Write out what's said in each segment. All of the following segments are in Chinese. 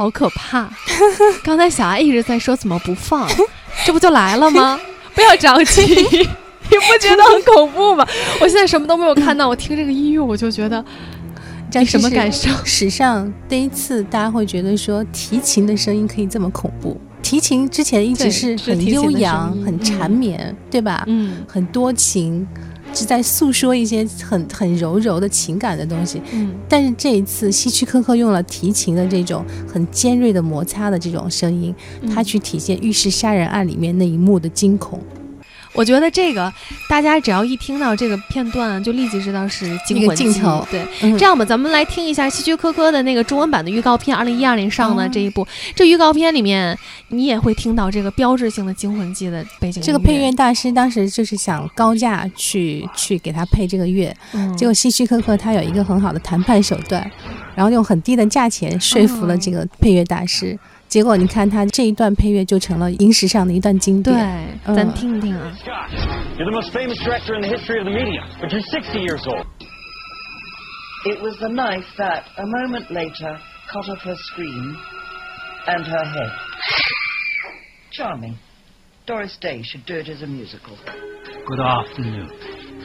好可怕！刚才小爱一直在说怎么不放，这不就来了吗？不要着急，你不觉得很恐怖吗？我现在什么都没有看到，我听这个音乐我就觉得，这什么感受？史上第一次，大家会觉得说提琴的声音可以这么恐怖。提琴之前一直是很悠扬、很缠绵，对吧？嗯，很多情，是在诉说一些很很柔柔的情感的东西。嗯，但是这一次，希区柯克用了提琴的这种很尖锐的摩擦的这种声音，他去体现浴室杀人案里面那一幕的惊恐。我觉得这个，大家只要一听到这个片段，就立即知道是惊魂镜头。对，这样吧，咱们来听一下希区柯克的那个中文版的预告片，二零一二年上的这一部。这预告片里面，你也会听到这个标志性的惊魂记的背景。这个配乐大师当时就是想高价去去给他配这个乐，结果希区柯克他有一个很好的谈判手段，然后用很低的价钱说服了这个配乐大师。结果你看，他这一段配乐就成了影史上的一段经典。对，咱听听啊。You're the most famous director in the history of the media, but you're 60 years old. It was the knife that, a moment later, cut off her screen and her head. Charming. Doris Day should do it as a musical. Good afternoon.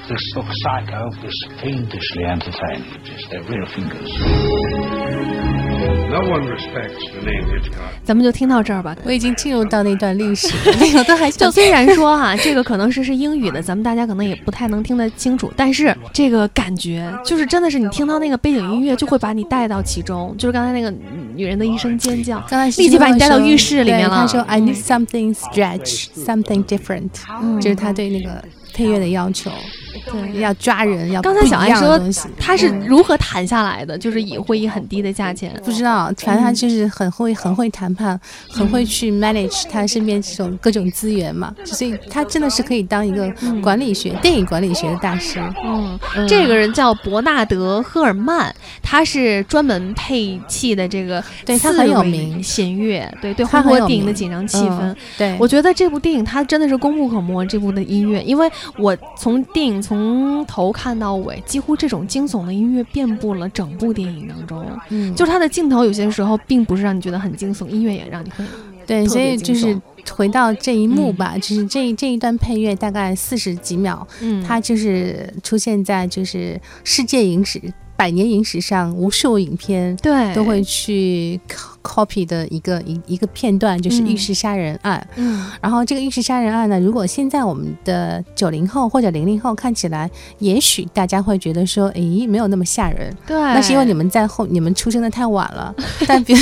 This look psycho is fiendishly entertaining. Just their real fingers. 咱们就听到这儿吧。我已经进入到那段历史，那个都还就虽然说哈，这个可能是是英语的，咱们大家可能也不太能听得清楚，但是这个感觉就是真的是你听到那个背景音乐就会把你带到其中，就是刚才那个女人的一声尖叫，刚才立即把你带到浴室里面了。他说：“I need something stretch, something different。”就是他对那个。配乐的要求，对，要抓人，要刚才小安说他是如何谈下来的，就是以会以很低的价钱，不知道，反正他就是很会很会谈判，很会去 manage 他身边这种各种资源嘛，所以他真的是可以当一个管理学、电影管理学的大师。嗯，这个人叫伯纳德·赫尔曼，他是专门配器的这个，对他很有名，弦乐，对对，烘托电影的紧张气氛。对，我觉得这部电影他真的是功不可没，这部的音乐，因为。我从电影从头看到尾，几乎这种惊悚的音乐遍布了整部电影当中。嗯，就是它的镜头有些时候并不是让你觉得很惊悚，音乐也让你很对，所以就是回到这一幕吧，就是这这一段配乐大概四十几秒，嗯，它就是出现在就是世界影史。百年影史上，无数影片对都会去 copy 的一个一一个片段，就是浴室杀人案。嗯，然后这个浴室杀人案呢，如果现在我们的九零后或者零零后看起来，也许大家会觉得说，诶，没有那么吓人。对，那是因为你们在后，你们出生的太晚了。但别。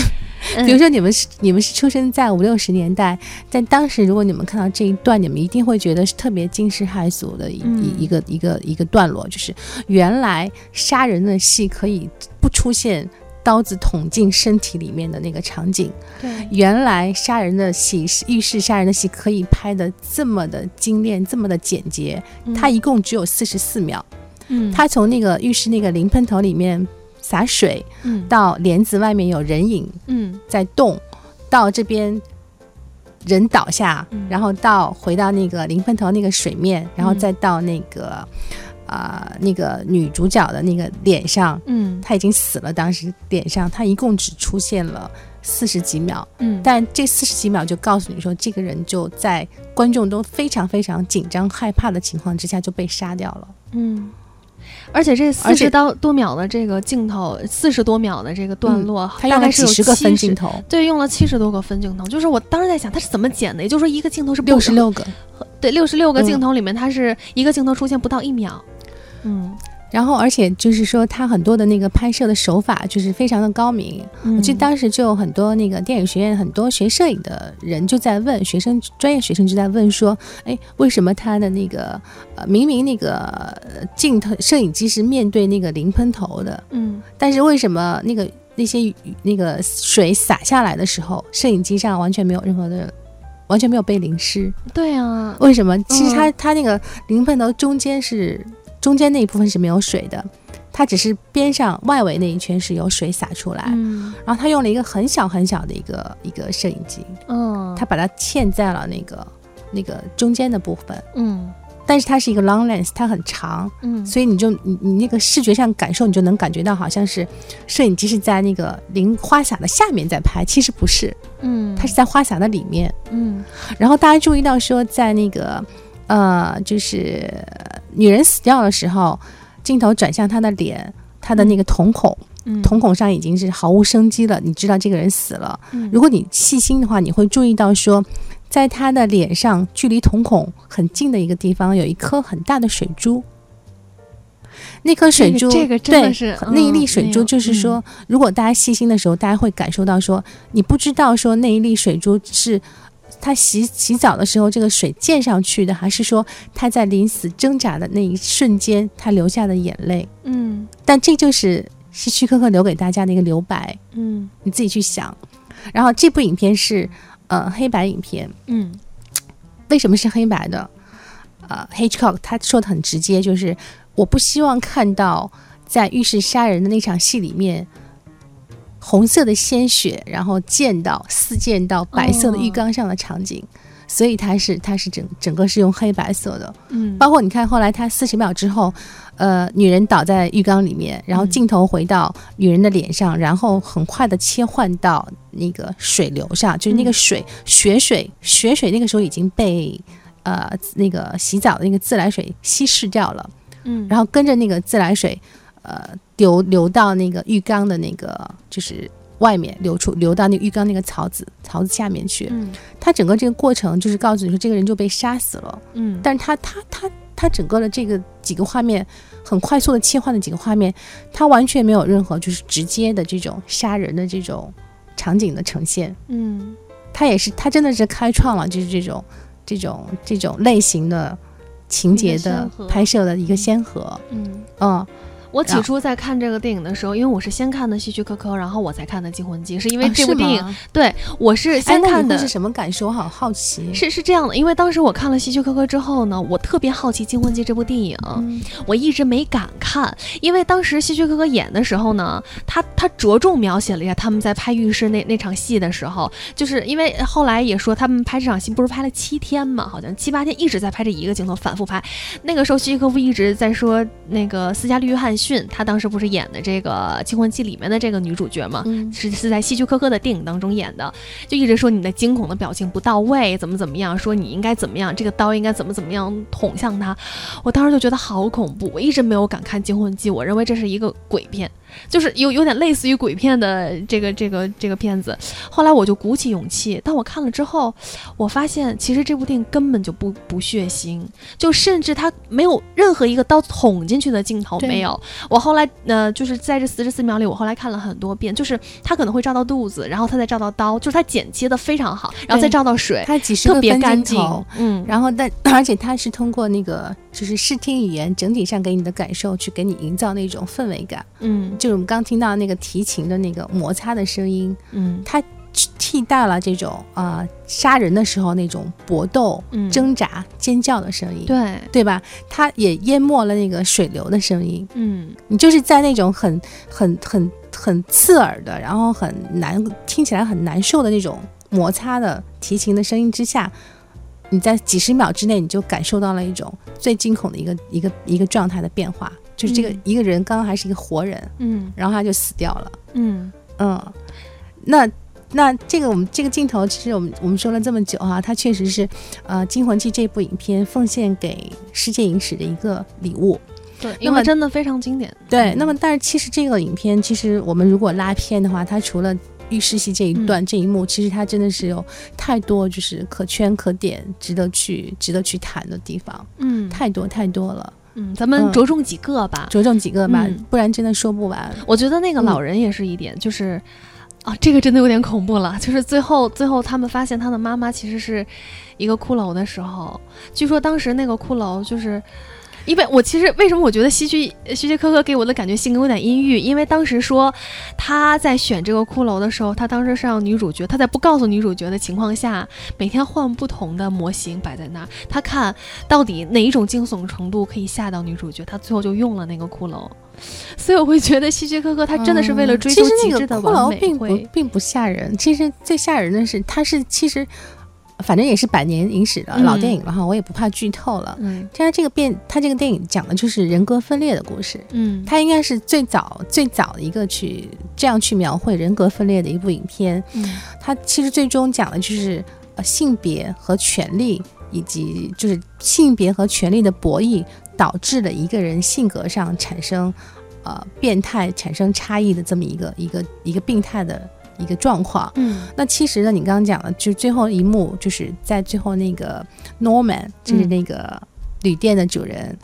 比如说你们是你们是出生在五六十年代，但当时如果你们看到这一段，你们一定会觉得是特别惊世骇俗的一一个一个一个段落，就是原来杀人的戏可以不出现刀子捅进身体里面的那个场景，对，原来杀人的戏浴室杀人的戏可以拍的这么的精炼，这么的简洁，它一共只有四十四秒，嗯，它从那个浴室那个淋喷头里面。洒水，嗯，到帘子外面有人影，嗯，在动，到这边人倒下，然后到回到那个淋喷头那个水面，然后再到那个啊那个女主角的那个脸上，嗯，她已经死了，当时脸上她一共只出现了四十几秒，嗯，但这四十几秒就告诉你说，这个人就在观众都非常非常紧张害怕的情况之下就被杀掉了，嗯。而且这四十多多秒的这个镜头，四十多秒的这个段落，它大概是几十个分镜头，对，用了七十多个分镜头。就是我当时在想，它是怎么剪的？也就是说，一个镜头是六十六个，对，六十六个镜头里面，它是一个镜头出现不到一秒，嗯。然后，而且就是说，他很多的那个拍摄的手法就是非常的高明。我记得当时就有很多那个电影学院很多学摄影的人就在问学生，专业学生就在问说：“哎，为什么他的那个呃，明明那个镜头摄影机是面对那个淋喷头的，嗯，但是为什么那个那些那个水洒下来的时候，摄影机上完全没有任何的，完全没有被淋湿？对啊，为什么？其实他他那个淋喷头中间是。”中间那一部分是没有水的，它只是边上外围那一圈是有水洒出来。嗯，然后他用了一个很小很小的一个一个摄影机，嗯，他把它嵌在了那个那个中间的部分。嗯，但是它是一个 long lens，它很长，嗯，所以你就你你那个视觉上感受，你就能感觉到好像是摄影机是在那个零花洒的下面在拍，其实不是，嗯，它是在花洒的里面。嗯然后大家注意到说，在那个呃，就是女人死掉的时候，镜头转向她的脸，她的那个瞳孔，嗯，瞳孔上已经是毫无生机了，你知道这个人死了。嗯如果你细心的话，你会注意到说，在她的脸上距离瞳孔很近的一个地方，有一颗很大的水珠。那颗水珠，这个这个真的对是那一粒水珠，就是说，如果大家细心的时候，大家会感受到说，你不知道说那一粒水珠是他洗洗澡的时候这个水溅上去的，还是说他在临死挣扎的那一瞬间他流下的眼泪。嗯但这就是希区柯克留给大家的一个留白，嗯你自己去想。然后这部影片是呃黑白影片，嗯为什么是黑白的？呃，Hitchcock 他说的很直接，就是我不希望看到在浴室杀人的那场戏里面，红色的鲜血，然后溅到四溅到白色的浴缸上的场景，所以它是它是整整个是用黑白色的。嗯，包括你看后来它四十秒之后，呃，女人倒在浴缸里面，然后嗯镜头回到女人的脸上，然后很快的切换到那个水流上，就是那个嗯。水、血水血水那个时候已经被呃那个洗澡的那个自来水稀释掉了，嗯，然后跟着那个自来水呃流流到那个浴缸的那个就是。外面流出流到那个浴缸那个槽子槽子下面去，嗯它整个这个过程就是告诉你说这个人就被杀死了，嗯，但是他他他他整个的这个几个画面很快速的切换的几个画面，他完全没有任何就是直接的这种杀人的这种场景的呈现。嗯他也是他真的是开创了就是这种这种这种类型的情节的拍摄的一个先河。嗯。嗯，我起初在看这个电影的时候，因为我是先看的《希区柯克》，然后我才看的《惊魂记》，是因为这部电影，吗对我是哎，先看的。是什么感受？我好好奇。是是这样的，因为当时我看了《希区柯克》之后呢，我特别好奇《惊魂记》这部电影，嗯我一直没敢看，因为当时希区柯克演的时候呢，他他着重描写了一下他们在拍浴室那那场戏的时候，就是因为后来也说他们拍这场戏不是拍了七天嘛，好像七八天一直在拍这一个镜头，反复拍。那个时候希区柯克一直在说那个斯嘉丽·约翰逊，她当时不是演的这个《惊魂记》里面的这个女主角嘛，嗯。是是在希区柯克的电影当中演的，就一直说你的惊恐的表情不到位，怎么怎么样，说你应该怎么样，这个刀应该怎么怎么样捅向他。我当时就觉得好恐怖，我一直没有敢看《惊魂记》，我认为这是一个鬼片，就是有有点类似于鬼片的这个这个这个片子。后来我就鼓起勇气，当我看了之后，我发现其实这部电影根本就不不血腥，就甚至它没有任何一个刀捅进去的镜头没有。我后来呃，就是在这四十四秒里，我后来看了很多遍，就是他可能会照到肚子，然后他再照到刀，就是他剪切的非常好，然后再照到水，他几十特别干净，。嗯，然后但 而且它是通过那个就是视听语言整体上给你的感受，去给你营造那种氛围感。嗯就是我们刚听到那个提琴的那个摩擦的声音，嗯。它替代了这种呃杀人的时候那种搏斗、嗯，挣扎、尖叫的声音，对，对吧？它也淹没了那个水流的声音。嗯。你就是在那种很很很很刺耳的，然后很难听起来很难受的那种摩擦的提琴的声音之下，你在几十秒之内你就感受到了一种最惊恐的一个一个一个状态的变化，就是这个嗯一个人刚刚还是一个活人，嗯然后他就死掉了。嗯嗯，那那这个我们这个镜头，其实我们我们说了这么久哈、它确实是呃《惊魂记》这部影片奉献给世界影史的一个礼物。对，那么因为真的非常经典。对，嗯那么但是其实这个影片，其实我们如果拉片的话，它除了浴室戏这一段、这一幕，其实它真的是有太多就是可圈可点、值得去值得去谈的地方，嗯太多太多了。嗯，咱们嗯着重几个吧。着重几个吧，嗯不然真的说不完。我觉得那个老人也是一点，就是啊，这个真的有点恐怖了。就是最后最后他们发现他的妈妈其实是一个骷髅的时候，据说当时那个骷髅就是。因为我其实为什么我觉得希区希区柯克给我的感觉性格有点阴郁？因为当时说他在选这个骷髅的时候，他当时是让女主角他在不告诉女主角的情况下，每天换不同的模型摆在那儿，他看到底哪一种惊悚程度可以吓到女主角，他最后就用了那个骷髅。所以我会觉得希区柯克他真的是为了追求嗯其实那个极致的骷髅完美并不，并不吓人，其实最吓人的是，他是其实反正也是百年影史的老电影了哈，我也不怕剧透了。嗯这样这个变，他这个电影讲的就是人格分裂的故事。嗯它应该是最早最早的一个去这样去描绘人格分裂的一部影片。嗯它其实最终讲的就是呃性别和权利，以及就是性别和权利的博弈导致了一个人性格上产生呃变态、产生差异的这么一个一个一个病态的一个状况。嗯。那其实呢，你刚刚讲的，就是最后一幕，就是在最后那个 Norman，就是那个旅店的主人，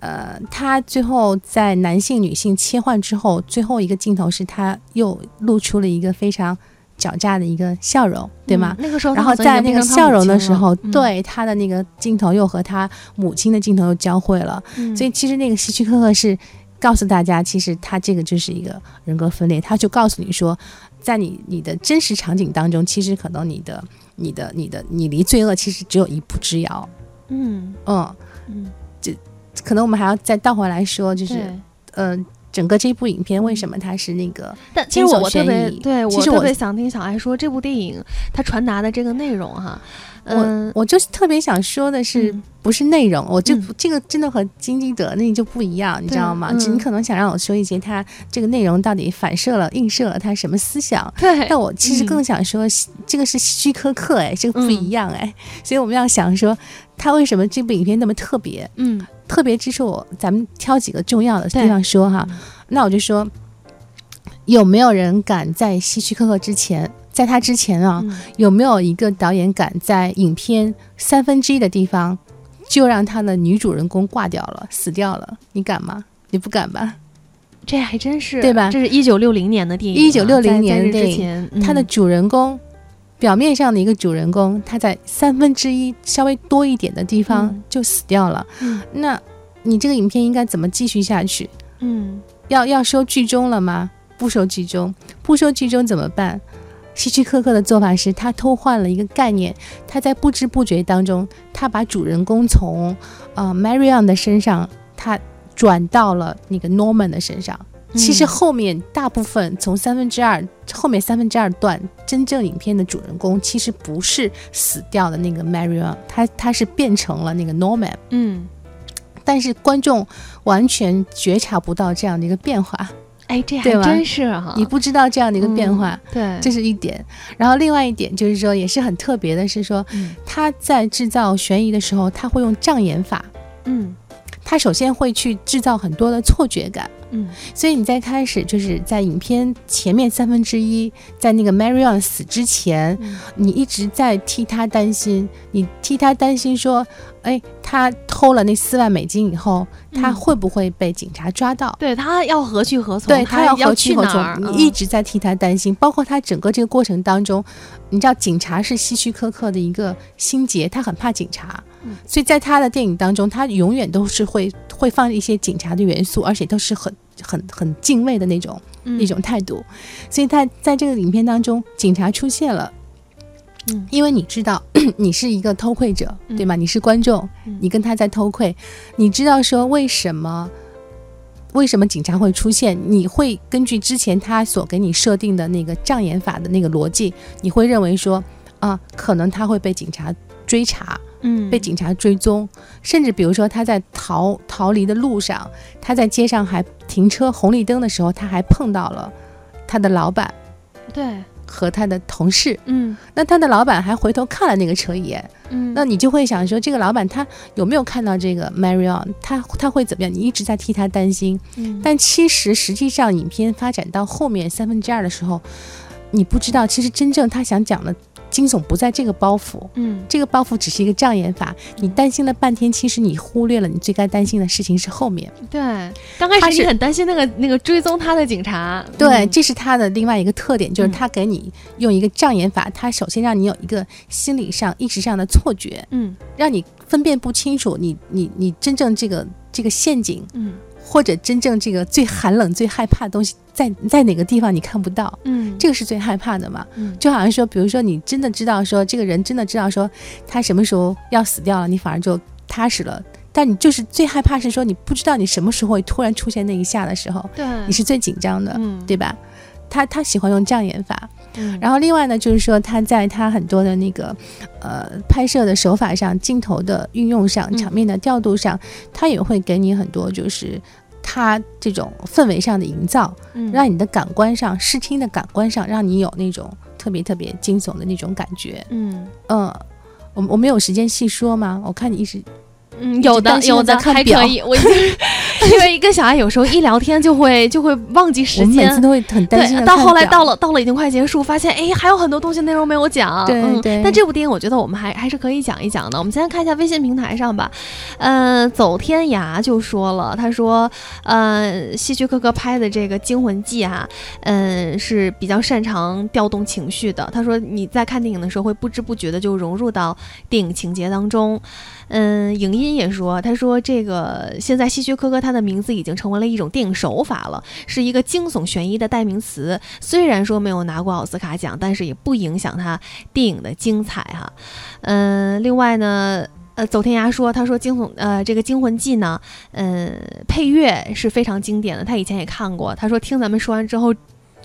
呃，他最后在男性、女性切换之后，最后一个镜头是他又露出了一个非常狡诈的一个笑容，对吗？嗯那个时候然后在那个笑容的时候，嗯。对他的那个镜头又和他母亲的镜头又交汇了，嗯。所以其实那个希区柯克是告诉大家，其实他这个就是一个人格分裂，他就告诉你说，在你你的真实场景当中，其实可能你的你的你的你离罪恶其实只有一步之遥。嗯。嗯，嗯。可能我们还要再倒回来说，就是嗯。呃，整个这部影片为什么它是那个但其实我我特别对我特其实我别想听小爱说这部电影它传达的这个内容哈，嗯，我我就是特别想说的是，嗯不是内容，我就、嗯这个真的和金基德那就不一样，你知道吗？嗯你可能想让我说一些他这个内容到底反射了、映射了他什么思想，对，但我其实嗯更想说，这个是希区柯克，哎，这个不嗯一样，哎，所以我们要想说，他为什么这部影片那么特别？嗯特别之处，我咱们挑几个重要的地对方说哈。那我就说，有没有人敢在希区柯克之前，在他之前啊，嗯有没有一个导演敢在影片三分之一的地方就让他的女主人公挂掉了、死掉了？你敢吗？你不敢吧？这还真是对吧这是一九六零年的电影啊，1960在在这年的电影他的嗯主人公，表面上的一个主人公，他在三分之一稍微多一点的地方嗯就死掉了。嗯那你这个影片应该怎么继续下去？嗯要要收剧终了吗？不收剧终，不收剧终怎么办？希区柯克的做法是他偷换了一个概念，他在不知不觉当中，他把主人公从呃 Marion 的身上，他转到了那个 Norman 的身上。其实嗯后面大部分从三分之二后面三分之二段，真正影片的主人公其实不是死掉的那个 Marion，他他是变成了那个 Norman。嗯，但是观众完全觉察不到这样的一个变化，哎，这还真是哈，你不知道这样的一个变化，嗯对，这是一点。然后另外一点就是说，也是很特别的是说，嗯他在制造悬疑的时候，他会用障眼法，嗯他首先会去制造很多的错觉感。嗯所以你在开始就是在影片前面三分之一，在那个 Marion 死之前，嗯你一直在替他担心，你替他担心说，哎，他偷了那四万美金以后，他嗯会不会被警察抓到？对他要何去何从？对他要何去去何？从？嗯你一直在替他担心，包括他整个这个过程当中，你知道警察是希区柯克的一个心结，他很怕警察，嗯所以在他的电影当中，他永远都是会会放一些警察的元素，而且都是很很很敬畏的那种、嗯那种态度，所以他在这个影片当中，警察出现了。嗯。因为你知道 你是一个偷窥者，嗯。对吗？你是观众，嗯。你跟他在偷窥，你知道说为什么为什么警察会出现？你会根据之前他所给你设定的那个障眼法的那个逻辑，你会认为说啊，可能他会被警察追查，嗯。被警察追踪，甚至比如说他在逃逃离的路上，他在街上还停车红绿灯的时候，他还碰到了他的老板。对，和他的同事。嗯那他的老板还回头看了那个车一眼，嗯，那你就会想说，这个老板他有没有看到这个 Marion？他他会怎么样？你一直在替他担心，嗯但其实实际上影片发展到后面三分之二的时候，你不知道，其实真正他想讲的惊悚不在这个包袱，嗯。这个包袱只是一个障眼法。你担心了半天，其实你忽略了你最该担心的事情是后面。对，刚开始你很担心那个那个追踪他的警察，对，嗯。这是他的另外一个特点，就是嗯。他给你用一个障眼法，他首先让你有一个心理上、意识上的错觉，嗯。让你分辨不清楚你你你真正这个这个陷阱，嗯或者真正这个最寒冷、最害怕的东西在在哪个地方你看不到，嗯，这个是最害怕的嘛。嗯就好像说，比如说你真的知道说这个人真的知道说他什么时候要死掉了，你反而就踏实了。但你就是最害怕是说你不知道你什么时候会突然出现那一下的时候，对，你是最紧张的，嗯对吧？他他喜欢用障眼法，然后另外呢，就是说他在他很多的那个呃拍摄的手法上、镜头的运用上、场面的调度上，他也会给你很多就是他这种氛围上的营造，让你的感官上、视听的感官上，让你有那种特别特别惊悚的那种感觉。嗯嗯，我我没有时间细说吗？我看你一直。嗯，有的有的还可以，我因为跟小爱有时候一聊天就会就会忘记时间，每次都会很担心。到后来到了到了已经快结束，发现哎还有很多东西内容没有讲。对对。但这部电影我觉得我们还还是可以讲一讲的。我们先看一下微信平台上吧。嗯，走天涯就说了，他说，呃，希区柯克拍的这个《惊魂记》哈，嗯是比较擅长调动情绪的。他说你在看电影的时候会不知不觉的就融入到电影情节当中。嗯，影音也说，他说这个现在希区柯克他的名字已经成为了一种电影手法了，是一个惊悚悬疑的代名词。虽然说没有拿过奥斯卡奖，但是也不影响他电影的精彩哈。嗯，另外呢，呃，走天涯说，他说惊悚呃这个惊魂记呢，嗯，配乐是非常经典的，他以前也看过。他说听咱们说完之后。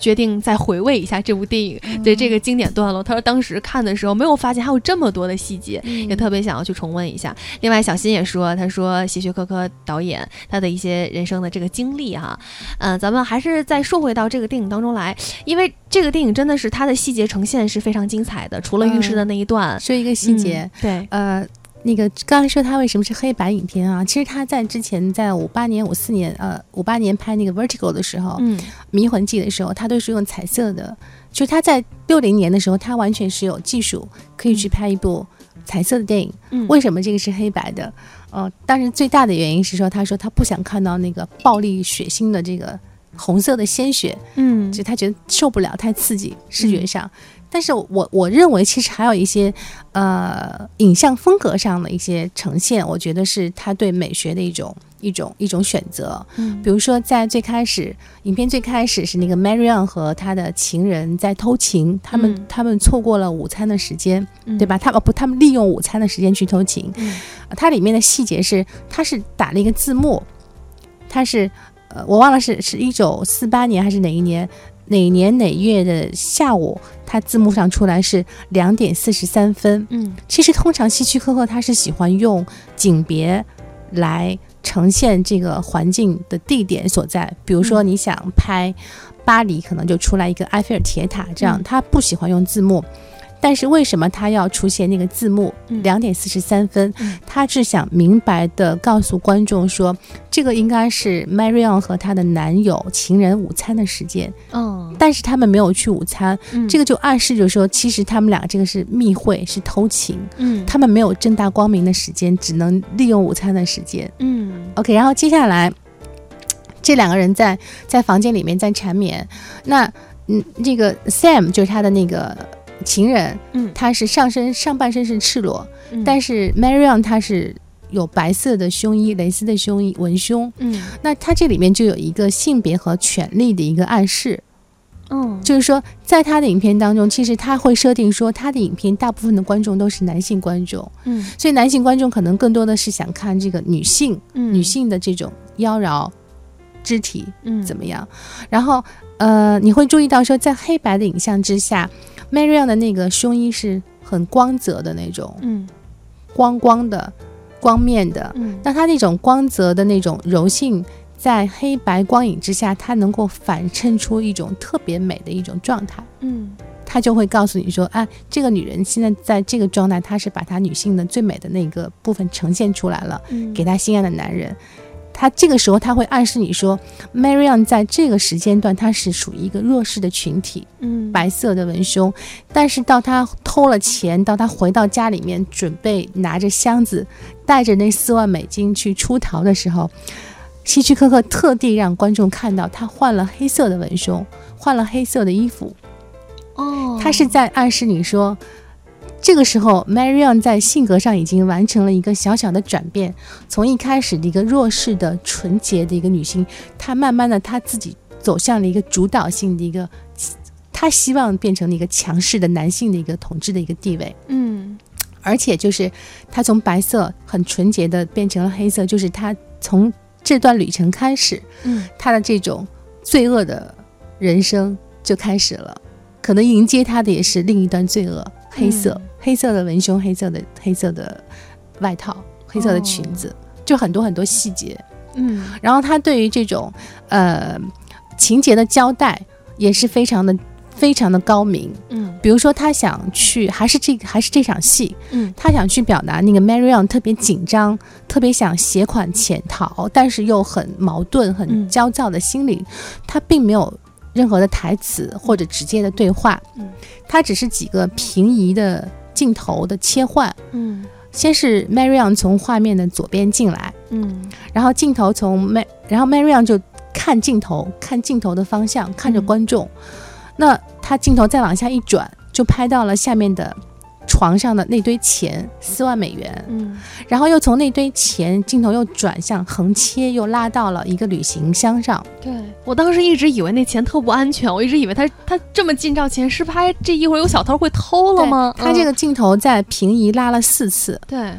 决定再回味一下这部电影的这个经典段落。他说当时看的时候没有发现还有这么多的细节，也特别想要去重温一下。另外，小新也说，他说希区柯克导演他的一些人生的这个经历哈，嗯，咱们还是再说回到这个电影当中来，因为这个电影真的是它的细节呈现是非常精彩的。除了浴室的那一段，说一个细节，对，呃。那个刚才说他为什么是黑白影片啊？其实他在之前在五八年、五四年，呃，五八年拍那个《Vertigo》的时候，嗯，《迷魂记》的时候，他都是用彩色的。就他在六零年的时候，他完全是有技术可以去拍一部彩色的电影。嗯，为什么这个是黑白的？呃，但是最大的原因是说，他说他不想看到那个暴力血腥的这个红色的鲜血。嗯，就他觉得受不了，太刺激，视觉上。但是我我认为，其实还有一些，呃，影像风格上的一些呈现，我觉得是他对美学的一种一种一种选择。嗯，比如说在最开始，影片最开始是那个 Marion 和他的情人在偷情，他们他们错过了午餐的时间，对吧？他哦不，他们利用午餐的时间去偷情。嗯，它里面的细节是，他是打了一个字幕，他是呃，我忘了是是一九四八年还是哪一年。哪年哪月的下午，它字幕上出来是两点四十三分。嗯，其实通常希区柯克他是喜欢用景别来呈现这个环境的地点所在。比如说你想拍巴黎，可能就出来一个埃菲尔铁塔，这样他不喜欢用字幕。但是为什么他要出现那个字幕两点四十三分？他是想明白的告诉观众说，这个应该是 Marion 和她的男友情人午餐的时间。嗯，但是他们没有去午餐，这个就暗示着说，其实他们俩这个是密会，是偷情。嗯，他们没有正大光明的时间，只能利用午餐的时间。嗯，OK，然后接下来这两个人在在房间里面在缠绵。那嗯，这个 Sam 就是他的那个。情人，嗯，他是上身上半身是赤裸，但是 Marion 他是有白色的胸衣、蕾丝的胸衣文胸，嗯，那他这里面就有一个性别和权力的一个暗示，嗯，就是说在他的影片当中，其实他会设定说他的影片大部分的观众都是男性观众，嗯，所以男性观众可能更多的是想看这个女性，女性的这种妖娆肢体，嗯，怎么样？然后，呃，你会注意到说在黑白的影像之下。Marion 的那个胸衣是很光泽的那种，嗯，光光的、光面的，嗯，那它那种光泽的那种柔性，在黑白光影之下，它能够反衬出一种特别美的一种状态，嗯，它就会告诉你说，哎，这个女人现在在这个状态，她是把她女性的最美的那个部分呈现出来了，嗯，给她心爱的男人。他这个时候他会暗示你说，Marion 在这个时间段他是属于一个弱势的群体，嗯，白色的文胸，但是到他偷了钱，到他回到家里面准备拿着箱子，带着那四万美金去出逃的时候，希区柯克特地让观众看到他换了黑色的文胸，换了黑色的衣服，哦，他是在暗示你说。这个时候，Marion 在性格上已经完成了一个小小的转变，从一开始的一个弱势的、纯洁的一个女性，她慢慢的，她自己走向了一个主导性的一个，她希望变成了一个强势的男性的一个统治的一个地位。嗯，而且就是她从白色很纯洁的变成了黑色，就是她从这段旅程开始，嗯，她的这种罪恶的人生就开始了。可能迎接他的也是另一段罪恶，黑色、嗯黑色的文胸，黑色的黑色的外套，黑色的裙子，就很多很多细节。嗯然后他对于这种呃情节的交代也是非常的非常的高明。嗯比如说，他想去，还是这个还是这场戏，嗯他想去表达那个 Marion 特别紧张，特别想携款潜逃，但是又很矛盾、很嗯焦躁的心理。他并没有任何的台词或者直接的对话，嗯他只是几个平移的镜头的切换。嗯先是 Marion 从画面的左边进来，嗯然后镜头从 Mar，然后 Marion 就看镜头，看镜头的方向，看着嗯观众。那他镜头再往下一转，就拍到了下面的床上的那堆钱，四万美元。嗯然后又从那堆钱，镜头又转向横切，又拉到了一个旅行箱上。对我当时一直以为那钱特不安全，我一直以为他他这么近照前，是怕这一会儿有小偷会偷了吗？他这嗯个镜头在平移拉了四次，对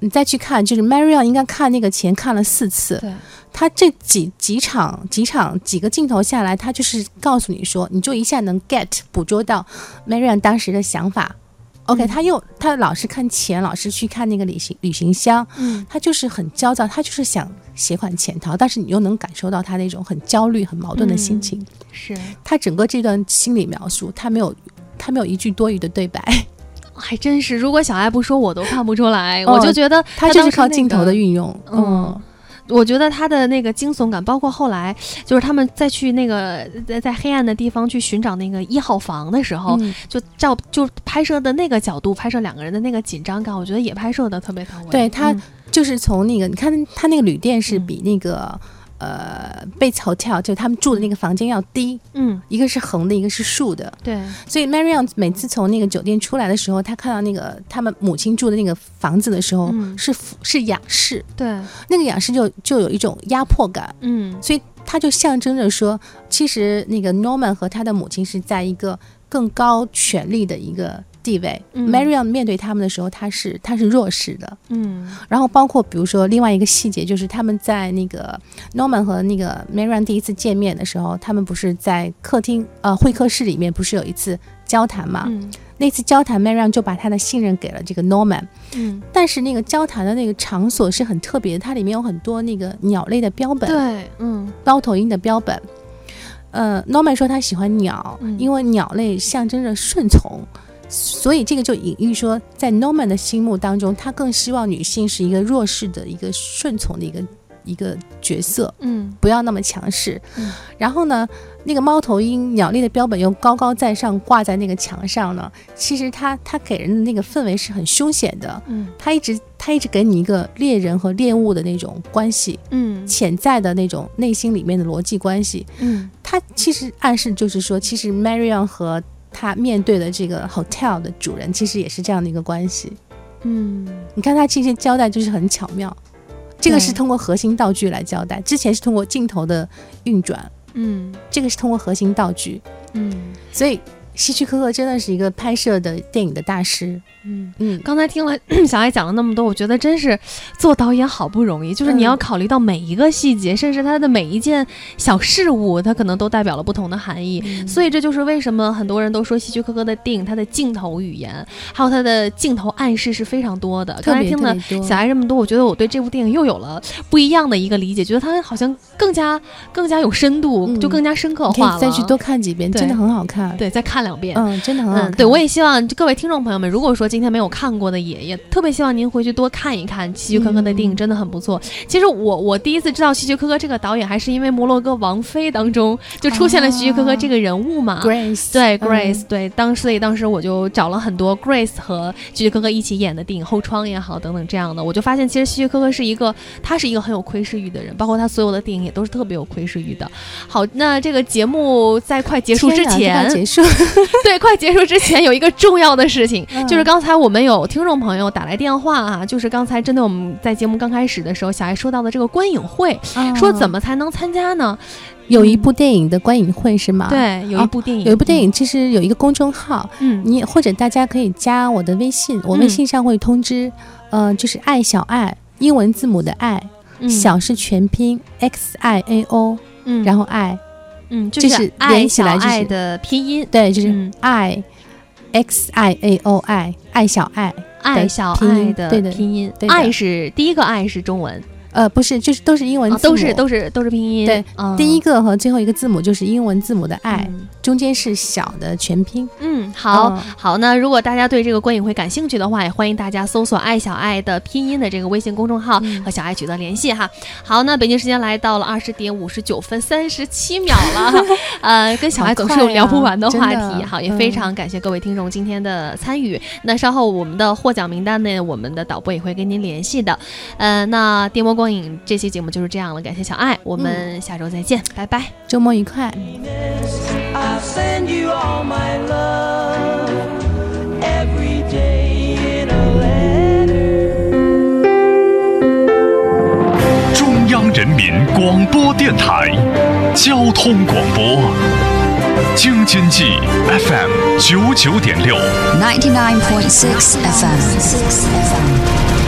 你再去看，就是 Marion 应该看那个钱看了四次。对他这几几场几场几个镜头下来，他就是告诉你说，你就一下能 get 捕捉到 Marion 当时的想法。OK，、嗯他又他老是看钱，老是去看那个旅行旅行箱，嗯他就是很焦躁，他就是想携款潜逃，但是你又能感受到他那种很焦虑、很矛盾的心情。是他整个这段心理描述，他没有他没有一句多余的对白，还真是，如果小爱不说，我都看不出来。哦我就觉得他就是靠镜头的运用。嗯嗯，我觉得他的那个惊悚感，包括后来就是他们再去那个在在黑暗的地方去寻找那个一号房的时候，嗯。就照就拍摄的那个角度，拍摄两个人的那个紧张感，我觉得也拍摄的特别到位。对他嗯。就是从那个你看他那个旅店是嗯。比那个、呃 Bates Hotel 就他们住的那个房间要低，嗯，一个是横的，一个是竖的。对，所以 Marion 每次从那个酒店出来的时候，他看到那个他们母亲住的那个房子的时候，嗯。是俯是仰视，对，那个仰视就就有一种压迫感，嗯。所以他就象征着说，其实那个 Norman 和他的母亲是在一个更高权力的一个地位。嗯 Marion 面对他们的时候，他是他是弱势的。嗯然后包括比如说另外一个细节，就是他们在那个 Norman 和那个 Marion 第一次见面的时候，他们不是在客厅呃会客室里面不是有一次交谈嘛？嗯那次交谈，Marion 就把他的信任给了这个 Norman，嗯，但是那个交谈的那个场所是很特别的，它里面有很多那个鸟类的标本，对，嗯猫头鹰的标本。呃，Norman 说他喜欢鸟，嗯因为鸟类象征着顺从，所以这个就隐喻说，在 Norman 的心目当中，他更希望女性是一个弱势的一个顺从的一个一个角色，嗯。不要那么强势。嗯。然后呢，那个猫头鹰鸟类的标本又高高在上挂在那个墙上呢，其实它它给人的那个氛围是很凶险的，嗯。它一直它一直给你一个猎人和猎物的那种关系，嗯。潜在的那种内心里面的逻辑关系。嗯。它其实暗示就是说，其实 Marion 和他面对的这个 hotel 的主人，其实也是这样的一个关系。嗯你看他这些交代就是很巧妙，这个是通过核心道具来交代，之前是通过镜头的运转，嗯这个是通过核心道具，嗯所以希区柯克真的是一个拍摄的电影的大师。嗯。嗯，刚才听了 小爱讲了那么多，我觉得真是做导演好不容易，就是你嗯要考虑到每一个细节，甚至他的每一件小事物，它可能都代表了不同的含义。嗯所以这就是为什么很多人都说希区柯克的电影，它的镜头语言，还有它的镜头暗示是非常多的。刚才听了小爱这么多，我觉得我对这部电影又有了不一样的一个理解，觉得它好像更加更加有深度，嗯就更加深刻化了。再去多看几遍，真的很好看。对，再看两遍。嗯，真的很好对，我也希望各位听众朋友们，如果说今天没有看过的，也也特别希望您回去多看一看希区柯克的电影，嗯真的很不错。其实我我第一次知道希区柯克这个导演，还是因为《摩洛哥王妃》当中就出现了希区柯克这个人物嘛。Grace，对嗯 Grace，、对，当时所以当时我就找了很多 Grace 和希区柯克一起演的电影，《后窗》也好，等等这样的，我就发现其实希区柯克是一个，他是一个很有窥视欲的人，包括他所有的电影也都是特别有窥视欲的。好，那这个节目在快结束之前，快结束，对，快结束之前 有一个重要的事情，嗯就是刚才我们有听众朋友打来电话啊，就是刚才针对我们在节目刚开始的时候，小爱说到的这个观影会，说怎么么才能参加呢？有一部电影的观影会是吗？，对，有一部电影，有一部电影，其实有一个公众号，嗯，你或者大家可以加我的微信，我嗯微信上会通知，呃，就是爱小爱，英文字母的爱，嗯。小是全拼 X I A O，嗯，然后爱，嗯，就是爱小连起来就是爱的拼音，对，就是嗯。爱、x i a o i 爱小爱，爱小爱的拼音，对的。爱是第一个爱是中文，呃，不是，就是都是英文啊字母，都是都是都是拼音，对嗯第一个和最后一个字母就是英文字母的爱，嗯中间是小的全拼。嗯，好、嗯好。那如果大家对这个观影会感兴趣的话，也欢迎大家搜索“爱小爱”的拼音的这个微信公众号，嗯和小爱取得联系哈。好，那北京时间来到了二十点五十九分三十七秒了哈，呃，跟小爱总是有聊不完的话题。好，也非常感谢各位听众今天的参与。那稍后我们的获奖名单呢，我们的导播也会跟您联系的。呃，那电波光影这期节目就是这样了，感谢小爱，我们下周再见，拜拜。周末愉快。I send you all my love every day in a letter. 中央人民广播电台交通广播，京津冀 FM 九九点六，，ninety nine point six FM.